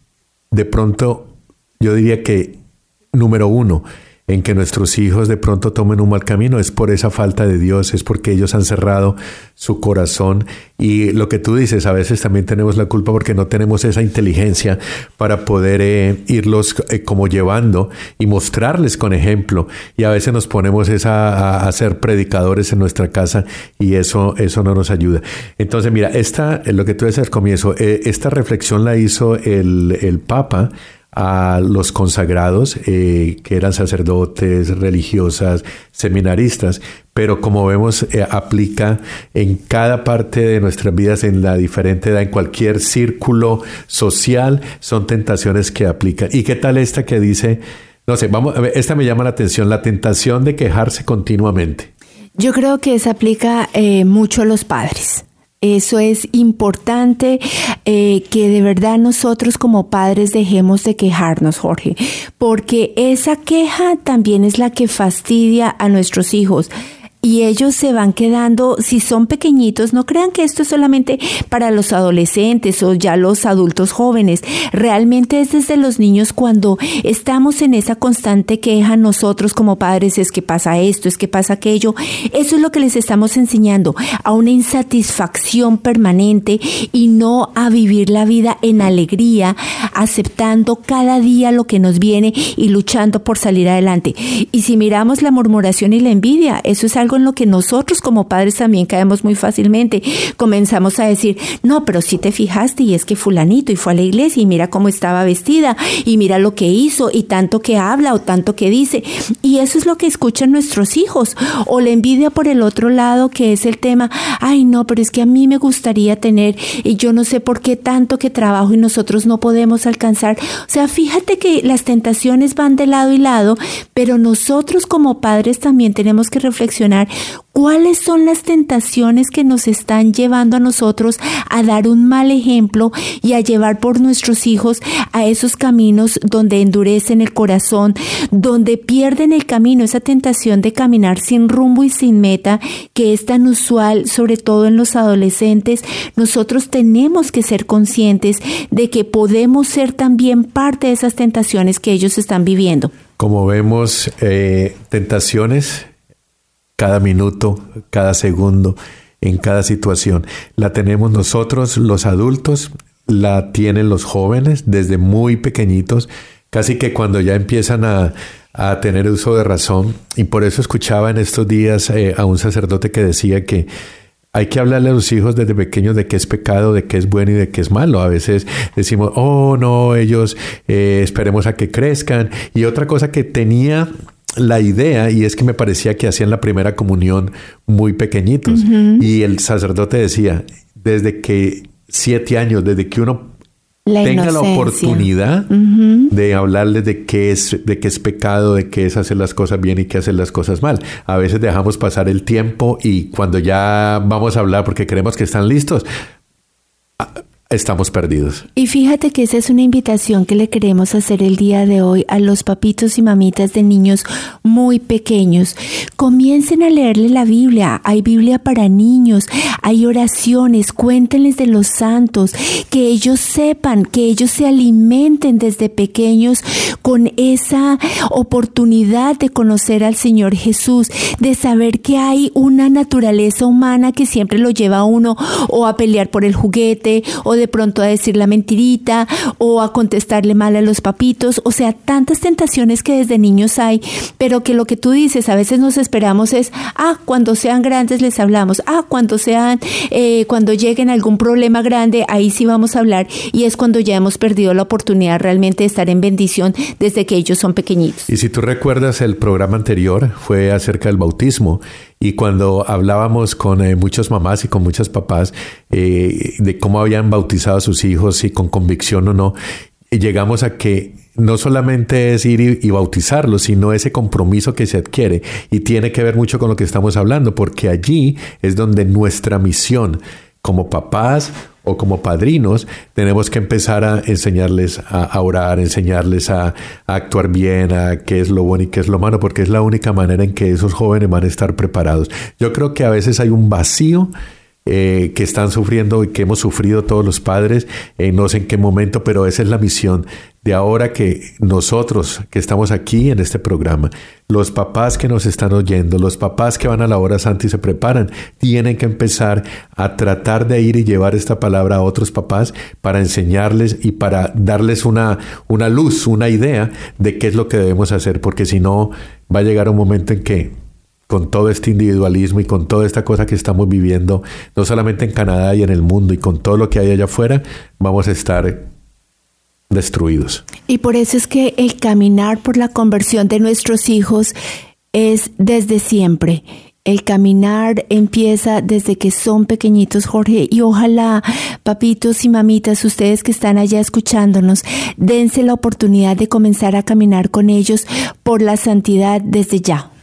de pronto, yo diría que número uno, en que nuestros hijos de pronto tomen un mal camino. Es por esa falta de Dios, es porque ellos han cerrado su corazón. Y lo que tú dices, a veces también tenemos la culpa porque no tenemos esa inteligencia para poder eh, irlos eh, como llevando y mostrarles con ejemplo. Y a veces nos ponemos esa, a, ser predicadores en nuestra casa y eso, eso no nos ayuda. Entonces mira, esta, lo que tú decías al comienzo, eh, esta reflexión la hizo el, el Papa a los consagrados, eh, que eran sacerdotes, religiosas, seminaristas, pero como vemos, eh, aplica en cada parte de nuestras vidas, en la diferente edad, en cualquier círculo social, son tentaciones que aplican. ¿Y qué tal esta que dice, no sé, vamos, esta me llama la atención, la tentación de quejarse continuamente? Yo creo que se aplica eh, mucho a los padres. Eso es importante eh, que de verdad nosotros como padres dejemos de quejarnos, Jorge, porque esa queja también es la que fastidia a nuestros hijos. Y ellos se van quedando, si son pequeñitos, no crean que esto es solamente para los adolescentes o ya los adultos jóvenes, realmente es desde los niños cuando estamos en esa constante queja nosotros como padres, es que pasa esto, es que pasa aquello, eso es lo que les estamos enseñando, a una insatisfacción permanente y no a vivir la vida en alegría, aceptando cada día lo que nos viene y luchando por salir adelante. Y si miramos la murmuración y la envidia, eso es algo en lo que nosotros como padres también caemos muy fácilmente. Comenzamos a decir, no, pero si te fijaste y es que fulanito y fue a la iglesia y mira cómo estaba vestida y mira lo que hizo y tanto que habla o tanto que dice. Y eso es lo que escuchan nuestros hijos. O la envidia por el otro lado, que es el tema, ay no, pero es que a mí me gustaría tener y yo no sé por qué tanto que trabajo y nosotros no podemos alcanzar. O sea, fíjate que las tentaciones van de lado y lado, pero nosotros como padres también tenemos que reflexionar ¿Cuáles son las tentaciones que nos están llevando a nosotros a dar un mal ejemplo y a llevar por nuestros hijos a esos caminos donde endurecen el corazón, donde pierden el camino, esa tentación de caminar sin rumbo y sin meta que es tan usual, sobre todo en los adolescentes? Nosotros tenemos que ser conscientes de que podemos ser también parte de esas tentaciones que ellos están viviendo. Como vemos, eh, tentaciones cada minuto, cada segundo, en cada situación. La tenemos nosotros, los adultos, la tienen los jóvenes desde muy pequeñitos, casi que cuando ya empiezan a, tener uso de razón. Y por eso escuchaba en estos días eh, a un sacerdote que decía que hay que hablarle a los hijos desde pequeños de qué es pecado, de qué es bueno y de qué es malo. A veces decimos, oh, no, ellos eh, esperemos a que crezcan. Y otra cosa que tenía la idea, y es que me parecía que hacían la primera comunión muy pequeñitos. Y el sacerdote decía, desde que siete años, desde que uno tenga la oportunidad de hablarles de qué es, de qué es pecado, de qué es hacer las cosas bien y qué hacer las cosas mal. A veces dejamos pasar el tiempo y cuando ya vamos a hablar porque creemos que están listos, estamos perdidos. Y fíjate que esa es una invitación que le queremos hacer el día de hoy a los papitos y mamitas de niños muy pequeños. Comiencen a leerle la Biblia. Hay Biblia para niños, hay oraciones, cuéntenles de los santos, que ellos sepan, que ellos se alimenten desde pequeños con esa oportunidad de conocer al Señor Jesús, de saber que hay una naturaleza humana que siempre lo lleva a uno o a pelear por el juguete o de pronto a decir la mentirita o a contestarle mal a los papitos, o sea, tantas tentaciones que desde niños hay, pero que lo que tú dices, a veces nos esperamos es, ah, cuando sean grandes les hablamos, ah, cuando sean, eh, cuando lleguen algún problema grande, ahí sí vamos a hablar, y es cuando ya hemos perdido la oportunidad realmente de estar en bendición desde que ellos son pequeñitos. Y si tú recuerdas el programa anterior, fue acerca del bautismo, y cuando hablábamos con eh, muchas mamás y con muchos papás eh, de cómo habían bautizado a sus hijos, y con convicción o no, llegamos a que no solamente es ir y, y, bautizarlos, sino ese compromiso que se adquiere. Y tiene que ver mucho con lo que estamos hablando, porque allí es donde nuestra misión como papás o como padrinos, tenemos que empezar a enseñarles a, orar, enseñarles a, actuar bien, a qué es lo bueno y qué es lo malo, porque es la única manera en que esos jóvenes van a estar preparados. Yo creo que a veces hay un vacío eh, que están sufriendo y que hemos sufrido todos los padres, eh, no sé en qué momento, pero esa es la misión de ahora que nosotros que estamos aquí en este programa, los papás que nos están oyendo, los papás que van a la hora santa y se preparan, tienen que empezar a tratar de ir y llevar esta palabra a otros papás para enseñarles y para darles una, una luz, una idea de qué es lo que debemos hacer, porque si no, va a llegar un momento en que con todo este individualismo y con toda esta cosa que estamos viviendo, no solamente en Canadá y en el mundo y con todo lo que hay allá afuera, vamos a estar destruidos. Y por eso es que el caminar por la conversión de nuestros hijos es desde siempre. El caminar empieza desde que son pequeñitos, Jorge, y ojalá, papitos y mamitas, ustedes que están allá escuchándonos, dense la oportunidad de comenzar a caminar con ellos por la santidad desde ya.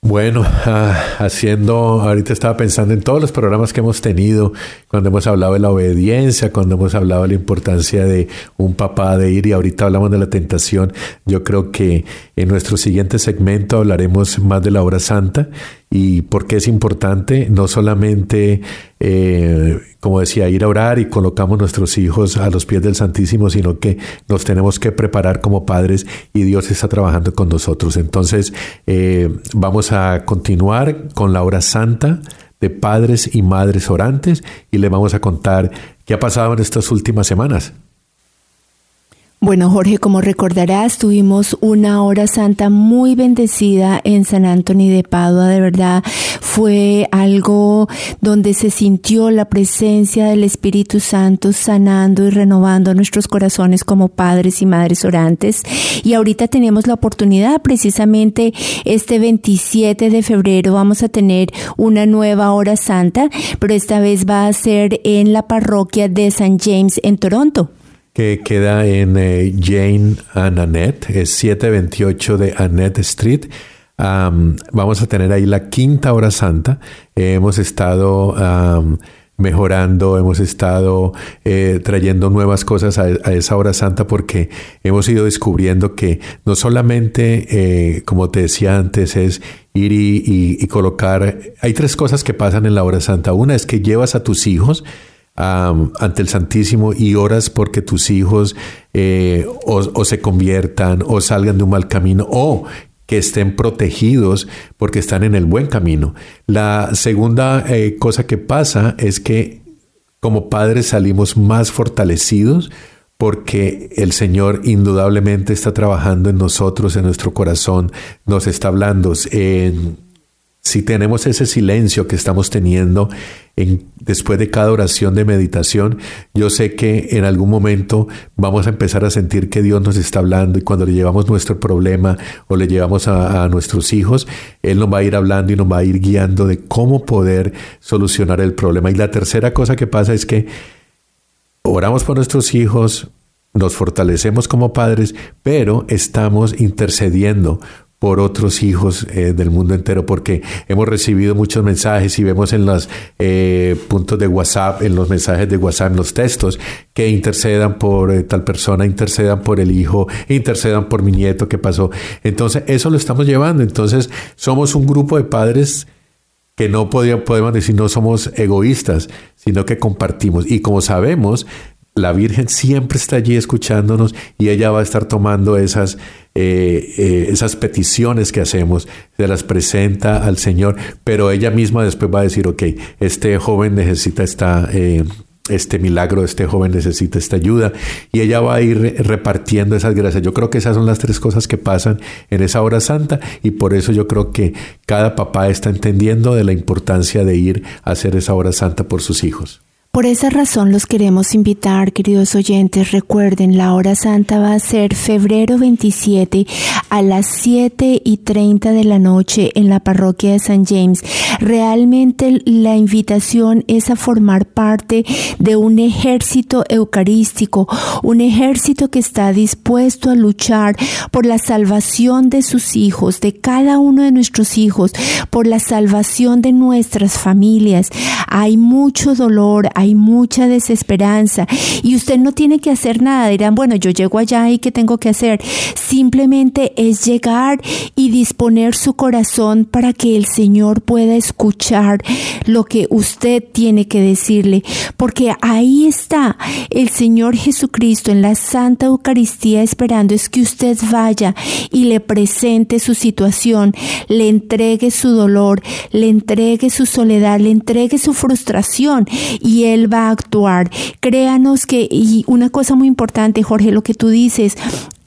Bueno, ah, haciendo, ahorita estaba pensando en todos los programas que hemos tenido, cuando hemos hablado de la obediencia, cuando hemos hablado de la importancia de un papá de ir y ahorita hablamos de la tentación. Yo creo que en nuestro siguiente segmento hablaremos más de la obra santa ¿Y por qué es importante? No solamente, eh, como decía, ir a orar y colocamos nuestros hijos a los pies del Santísimo, sino que nos tenemos que preparar como padres y Dios está trabajando con nosotros. Entonces, eh, vamos a continuar con la hora santa de padres y madres orantes y le vamos a contar qué ha pasado en estas últimas semanas. Bueno, Jorge, como recordarás, tuvimos una hora santa muy bendecida en San Antonio de Padua. De verdad, fue algo donde se sintió la presencia del Espíritu Santo sanando y renovando nuestros corazones como padres y madres orantes. Y ahorita tenemos la oportunidad, precisamente este 27 de febrero, vamos a tener una nueva hora santa, pero esta vez va a ser en la parroquia de San James en Toronto que queda en eh, Jane and Annette, es 728 de Annette Street. vamos a tener ahí la quinta hora santa. hemos estado mejorando, hemos estado eh, trayendo nuevas cosas a, esa hora santa porque hemos ido descubriendo que no solamente, eh, como te decía antes, es ir y colocar, hay tres cosas que pasan en la hora santa. Una es que llevas a tus hijos, ante el Santísimo y oras porque tus hijos eh, o, se conviertan o salgan de un mal camino o que estén protegidos porque están en el buen camino. La segunda eh, cosa que pasa es que como padres salimos más fortalecidos porque el Señor indudablemente está trabajando en nosotros, en nuestro corazón, nos está hablando. En, si tenemos ese silencio que estamos teniendo en, después de cada oración de meditación, yo sé que en algún momento vamos a empezar a sentir que Dios nos está hablando y cuando le llevamos nuestro problema o le llevamos a, a nuestros hijos, Él nos va a ir hablando y nos va a ir guiando de cómo poder solucionar el problema. Y la tercera cosa que pasa es que oramos por nuestros hijos, nos fortalecemos como padres, pero estamos intercediendo por otros hijos eh, del mundo entero, porque hemos recibido muchos mensajes y vemos en los eh, puntos de WhatsApp, en los mensajes de WhatsApp, en los textos, que intercedan por eh, tal persona, intercedan por el hijo, intercedan por mi nieto que pasó. Entonces, eso lo estamos llevando. Entonces, somos un grupo de padres que no podemos decir no somos egoístas, sino que compartimos. Y como sabemos, la Virgen siempre está allí escuchándonos y ella va a estar tomando esas, eh, eh, esas peticiones que hacemos, se las presenta al Señor, pero ella misma después va a decir, ok, este joven necesita esta... Eh, este milagro, este joven necesita esta ayuda y ella va a ir repartiendo esas gracias. Yo creo que esas son las tres cosas que pasan en esa hora santa y por eso yo creo que cada papá está entendiendo de la importancia de ir a hacer esa hora santa por sus hijos. Por esa razón los queremos invitar, queridos oyentes, recuerden, la hora santa va a ser febrero 27 a las 7 y 30 de la noche en la parroquia de San James. Realmente la invitación es a formar parte de un ejército eucarístico, un ejército que está dispuesto a luchar por la salvación de sus hijos, de cada uno de nuestros hijos, por la salvación de nuestras familias. Hay mucho dolor, hay mucha desesperanza y usted no tiene que hacer nada. Dirán, bueno, yo llego allá y ¿qué tengo que hacer? Simplemente es llegar y disponer su corazón para que el Señor pueda escuchar lo que usted tiene que decirle, porque ahí está el Señor Jesucristo en la Santa Eucaristía esperando es que usted vaya y le presente su situación, le entregue su dolor, le entregue su soledad, le entregue su frustración y él va a actuar. Créanos que, y una cosa muy importante, Jorge, lo que tú dices,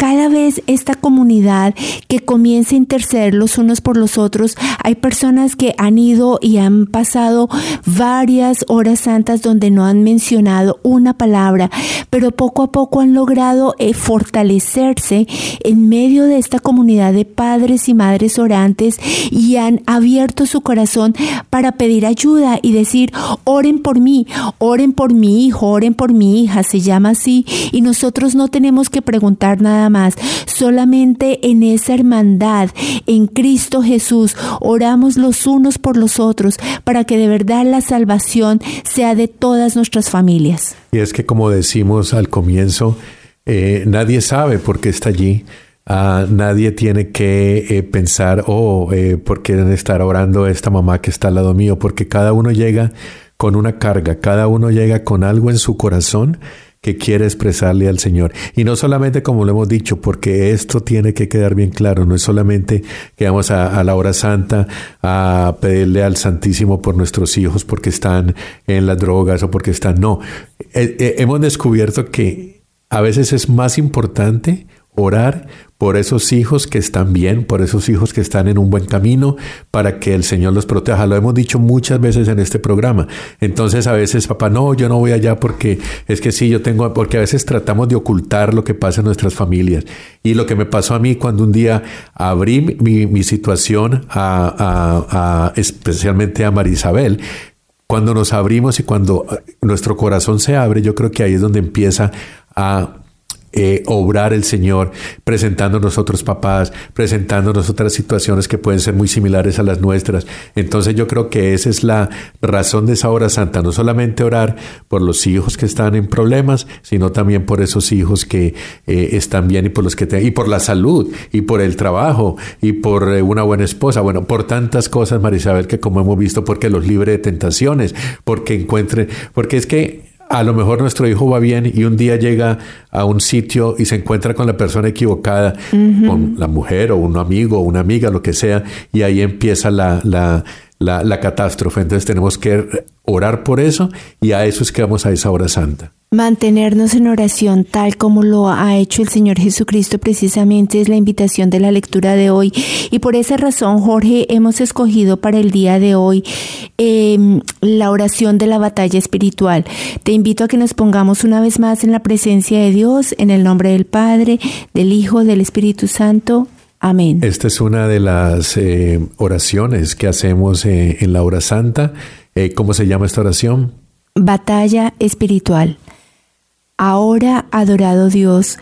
cada vez esta comunidad que comienza a interceder los unos por los otros, hay personas que han ido y han pasado varias horas santas donde no han mencionado una palabra, pero poco a poco han logrado eh, fortalecerse en medio de esta comunidad de padres y madres orantes y han abierto su corazón para pedir ayuda y decir, oren por mí, oren por mi hijo, oren por mi hija, se llama así, y nosotros no tenemos que preguntar nada más. Solamente en esa hermandad, en Cristo Jesús, oramos los unos por los otros para que de verdad la salvación sea de todas nuestras familias. Y es que como decimos al comienzo, eh, nadie sabe por qué está allí. Ah, nadie tiene que eh, pensar, oh, eh, ¿por qué estar orando esta mamá que está al lado mío? Porque cada uno llega con una carga, cada uno llega con algo en su corazón que quiere expresarle al Señor. Y no solamente como lo hemos dicho, porque esto tiene que quedar bien claro, no es solamente que vamos a, la hora santa a pedirle al Santísimo por nuestros hijos porque están en las drogas o porque están, no, eh, hemos descubierto que a veces es más importante orar por esos hijos que están bien, por esos hijos que están en un buen camino, para que el Señor los proteja. Lo hemos dicho muchas veces en este programa. Entonces a veces, papá, no, yo no voy allá porque es que sí, yo tengo, porque a veces tratamos de ocultar lo que pasa en nuestras familias. Y lo que me pasó a mí cuando un día abrí mi, situación a, especialmente a Marisabel, cuando nos abrimos y cuando nuestro corazón se abre, yo creo que ahí es donde empieza a eh, obrar el Señor, presentándonos otros papás, presentándonos otras situaciones que pueden ser muy similares a las nuestras. Entonces yo creo que esa es la razón de esa hora santa, no solamente orar por los hijos que están en problemas, sino también por esos hijos que eh, están bien y por los que y por la salud y por el trabajo y por eh, una buena esposa, bueno, por tantas cosas, Marisabel, que como hemos visto, porque los libre de tentaciones, porque encuentren, porque es que a lo mejor nuestro hijo va bien y un día llega a un sitio y se encuentra con la persona equivocada, con la mujer o un amigo o una amiga, lo que sea, y ahí empieza la, la, la, la catástrofe. Entonces tenemos que orar por eso y a eso es que vamos a esa hora santa. Mantenernos en oración tal como lo ha hecho el Señor Jesucristo precisamente es la invitación de la lectura de hoy y por esa razón Jorge hemos escogido para el día de hoy em, la oración de la batalla espiritual. Te invito a que nos pongamos una vez más en la presencia de Dios en el nombre del Padre, del Hijo, del Espíritu Santo. Amén. Esta es una de las eh, oraciones que hacemos eh, en la hora santa. Eh, ¿Cómo se llama esta oración? Batalla espiritual. Ahora, adorado Dios,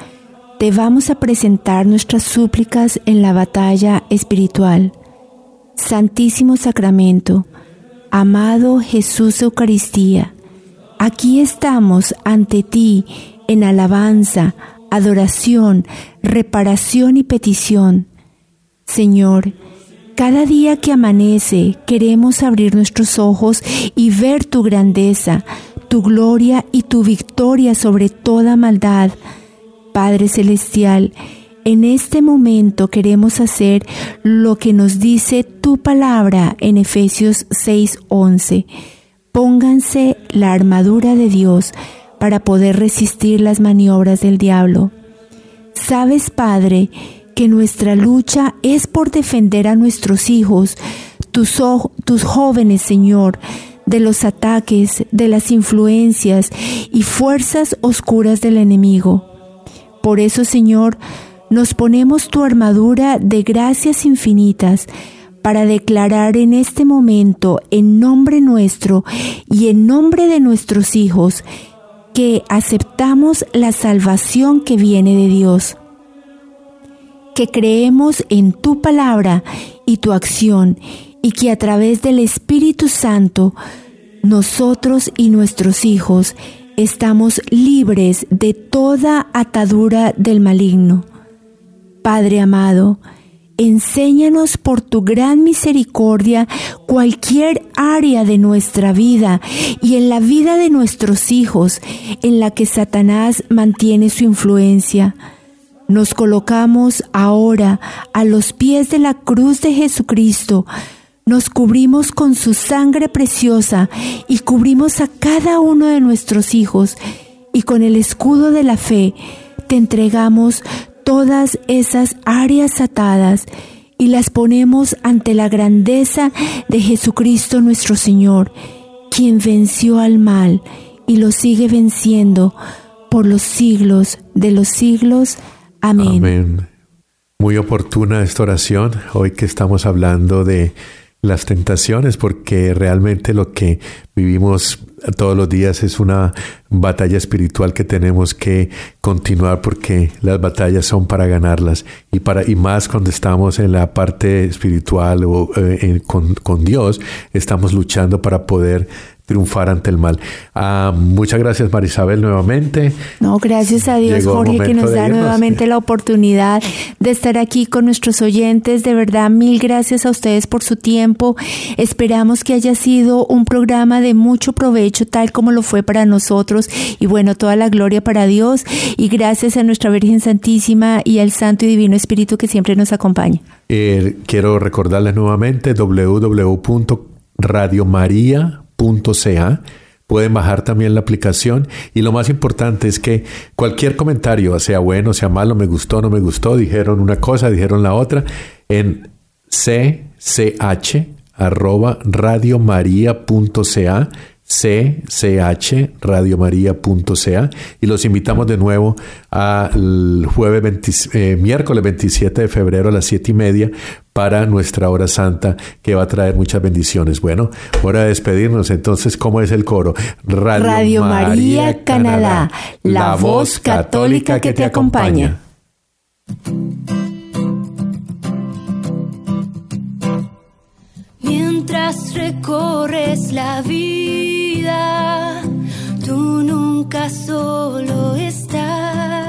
te vamos a presentar nuestras súplicas en la batalla espiritual. Santísimo Sacramento, amado Jesús Eucaristía, aquí estamos ante ti en alabanza, adoración, reparación y petición. Señor, cada día que amanece queremos abrir nuestros ojos y ver tu grandeza, tu gloria y tu victoria sobre toda maldad. Padre Celestial, en este momento queremos hacer lo que nos dice tu palabra en Efesios 6:11. Pónganse la armadura de Dios para poder resistir las maniobras del diablo. Sabes, Padre, que nuestra lucha es por defender a nuestros hijos, tus, tus jóvenes, Señor, de los ataques, de las influencias y fuerzas oscuras del enemigo. Por eso, Señor, nos ponemos tu armadura de gracias infinitas para declarar en este momento, en nombre nuestro y en nombre de nuestros hijos, que aceptamos la salvación que viene de Dios, que creemos en tu palabra y tu acción y que a través del Espíritu Santo nosotros y nuestros hijos estamos libres de toda atadura del maligno. Padre amado, enséñanos por tu gran misericordia cualquier área de nuestra vida y en la vida de nuestros hijos en la que Satanás mantiene su influencia. Nos colocamos ahora a los pies de la cruz de Jesucristo, nos cubrimos con su sangre preciosa y cubrimos a cada uno de nuestros hijos y con el escudo de la fe te entregamos todas esas áreas atadas y las ponemos ante la grandeza de Jesucristo nuestro Señor, quien venció al mal y lo sigue venciendo por los siglos de los siglos. Amén. Muy oportuna esta oración, hoy que estamos hablando de las tentaciones, porque realmente lo que vivimos todos los días es una batalla espiritual que tenemos que continuar porque las batallas son para ganarlas y para y más cuando estamos en la parte espiritual o eh, con, con Dios estamos luchando para poder triunfar ante el mal. Ah, muchas gracias Marisabel nuevamente. No, gracias a Dios Jorge que nos da nuevamente la oportunidad de estar aquí con nuestros oyentes. De verdad, mil gracias a ustedes por su tiempo. Esperamos que haya sido un programa de mucho provecho tal como lo fue para nosotros. Y bueno, toda la gloria para Dios y gracias a nuestra Virgen Santísima y al Santo y Divino Espíritu que siempre nos acompaña. Eh, quiero recordarles nuevamente www.radiomaria.com .ca. Pueden bajar también la aplicación y lo más importante es que cualquier comentario, sea bueno, sea malo, me gustó, no me gustó, dijeron una cosa, dijeron la otra, en cch arroba cchradiomaria.ca y los invitamos de nuevo al jueves eh, miércoles 27 de febrero a las 7 y media para nuestra hora santa que va a traer muchas bendiciones. Bueno, hora de despedirnos. Entonces, ¿cómo es el coro? Radio, María, Canadá, la, voz católica que, te acompaña. Mientras recorres la vida, tú nunca solo estás